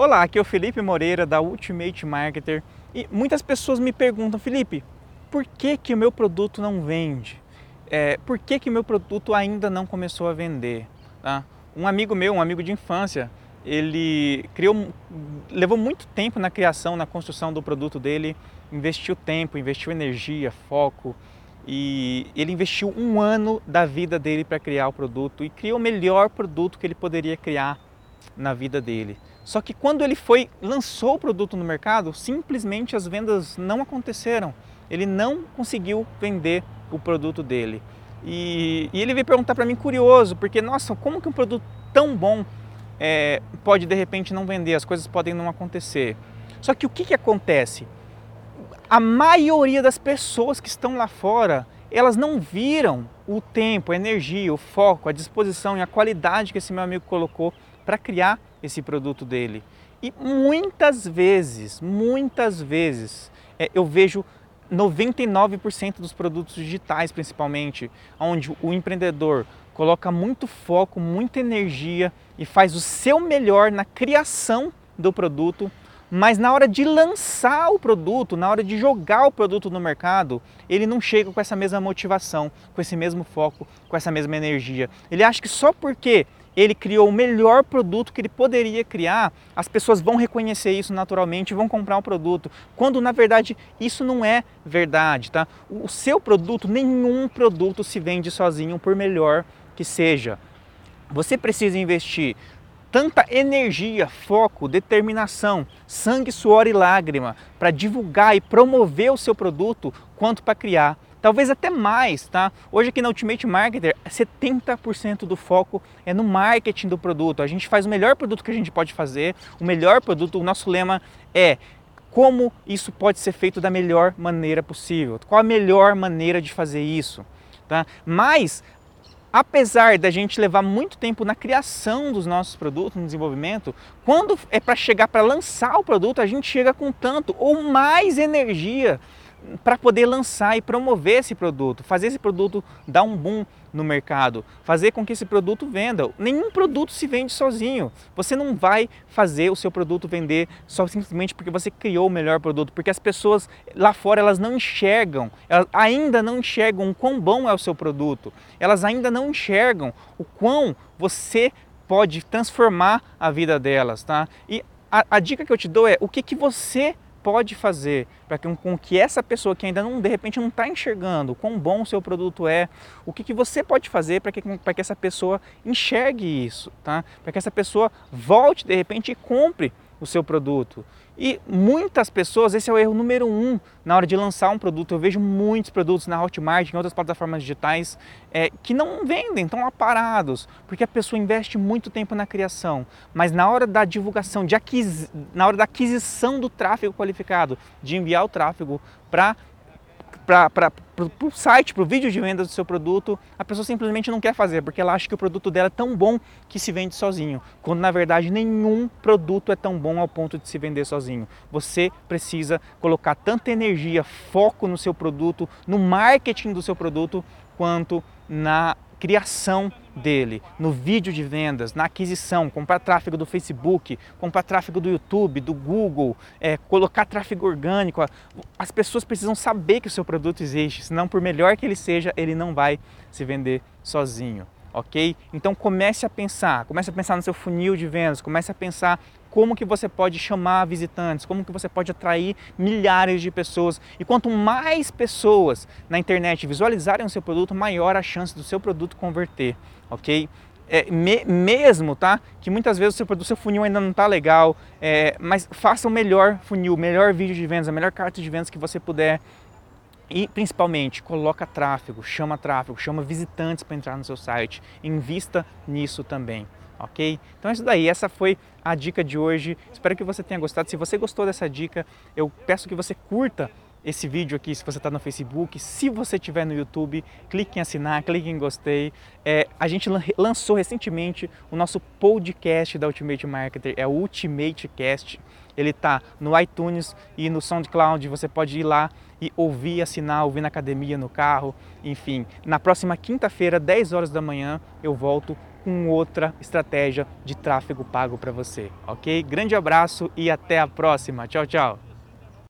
Olá, aqui é o Felipe Moreira da Ultimate Marketer e muitas pessoas me perguntam, Felipe, por que que o meu produto não vende? É, por que que o meu produto ainda não começou a vender? Tá? Um amigo meu, um amigo de infância, ele criou, levou muito tempo na criação, na construção do produto dele, investiu tempo, investiu energia, foco e ele investiu um ano da vida dele para criar o produto e criou o melhor produto que ele poderia criar na vida dele. Só que quando ele foi lançou o produto no mercado, simplesmente as vendas não aconteceram. Ele não conseguiu vender o produto dele. E, e ele veio perguntar para mim curioso, porque nossa, como que um produto tão bom é, pode de repente não vender? As coisas podem não acontecer. Só que o que, que acontece? A maioria das pessoas que estão lá fora, elas não viram o tempo, a energia, o foco, a disposição e a qualidade que esse meu amigo colocou para criar esse produto dele. E muitas vezes, muitas vezes, é, eu vejo 99% dos produtos digitais, principalmente, onde o empreendedor coloca muito foco, muita energia e faz o seu melhor na criação do produto, mas na hora de lançar o produto, na hora de jogar o produto no mercado, ele não chega com essa mesma motivação, com esse mesmo foco, com essa mesma energia. Ele acha que só porque ele criou o melhor produto que ele poderia criar, as pessoas vão reconhecer isso naturalmente e vão comprar o produto. Quando na verdade isso não é verdade, tá? O seu produto, nenhum produto se vende sozinho, por melhor que seja. Você precisa investir tanta energia, foco, determinação, sangue, suor e lágrima para divulgar e promover o seu produto quanto para criar talvez até mais, tá? Hoje aqui na Ultimate Marketer, 70% do foco é no marketing do produto. A gente faz o melhor produto que a gente pode fazer, o melhor produto, o nosso lema é como isso pode ser feito da melhor maneira possível. Qual a melhor maneira de fazer isso, tá? Mas apesar da gente levar muito tempo na criação dos nossos produtos, no desenvolvimento, quando é para chegar para lançar o produto, a gente chega com tanto ou mais energia para poder lançar e promover esse produto, fazer esse produto dar um boom no mercado, fazer com que esse produto venda. Nenhum produto se vende sozinho. Você não vai fazer o seu produto vender só simplesmente porque você criou o melhor produto, porque as pessoas lá fora elas não enxergam, elas ainda não enxergam o quão bom é o seu produto. Elas ainda não enxergam o quão você pode transformar a vida delas, tá? E a, a dica que eu te dou é o que que você pode fazer para que, com que essa pessoa que ainda não, de repente, não está enxergando quão bom o seu produto é, o que, que você pode fazer para que, que essa pessoa enxergue isso, tá? Para que essa pessoa volte, de repente, e compre o seu produto. E muitas pessoas, esse é o erro número um na hora de lançar um produto. Eu vejo muitos produtos na Hotmart, em outras plataformas digitais, é, que não vendem, estão lá parados, porque a pessoa investe muito tempo na criação. Mas na hora da divulgação, de aquis... na hora da aquisição do tráfego qualificado, de enviar o tráfego para para o site, para o vídeo de venda do seu produto, a pessoa simplesmente não quer fazer, porque ela acha que o produto dela é tão bom que se vende sozinho, quando na verdade nenhum produto é tão bom ao ponto de se vender sozinho. Você precisa colocar tanta energia, foco no seu produto, no marketing do seu produto, quanto na criação dele, no vídeo de vendas, na aquisição, comprar tráfego do Facebook, comprar tráfego do YouTube, do Google, é, colocar tráfego orgânico. As pessoas precisam saber que o seu produto existe, senão por melhor que ele seja, ele não vai se vender sozinho ok? Então comece a pensar, comece a pensar no seu funil de vendas, comece a pensar como que você pode chamar visitantes, como que você pode atrair milhares de pessoas. E quanto mais pessoas na internet visualizarem o seu produto, maior a chance do seu produto converter, ok? É, me, mesmo, tá? Que muitas vezes o seu, produto, seu funil ainda não está legal, é, mas faça o melhor funil, o melhor vídeo de vendas, a melhor carta de vendas que você puder e principalmente, coloca tráfego, chama tráfego, chama visitantes para entrar no seu site. Invista nisso também, ok? Então é isso daí, essa foi a dica de hoje. Espero que você tenha gostado. Se você gostou dessa dica, eu peço que você curta esse vídeo aqui se você está no Facebook. Se você estiver no YouTube, clique em assinar, clique em gostei. É, a gente lançou recentemente o nosso podcast da Ultimate Marketer, é o Ultimate Cast. Ele está no iTunes e no SoundCloud. Você pode ir lá e ouvir, assinar, ouvir na academia, no carro, enfim. Na próxima quinta-feira, 10 horas da manhã, eu volto com outra estratégia de tráfego pago para você, ok? Grande abraço e até a próxima. Tchau, tchau.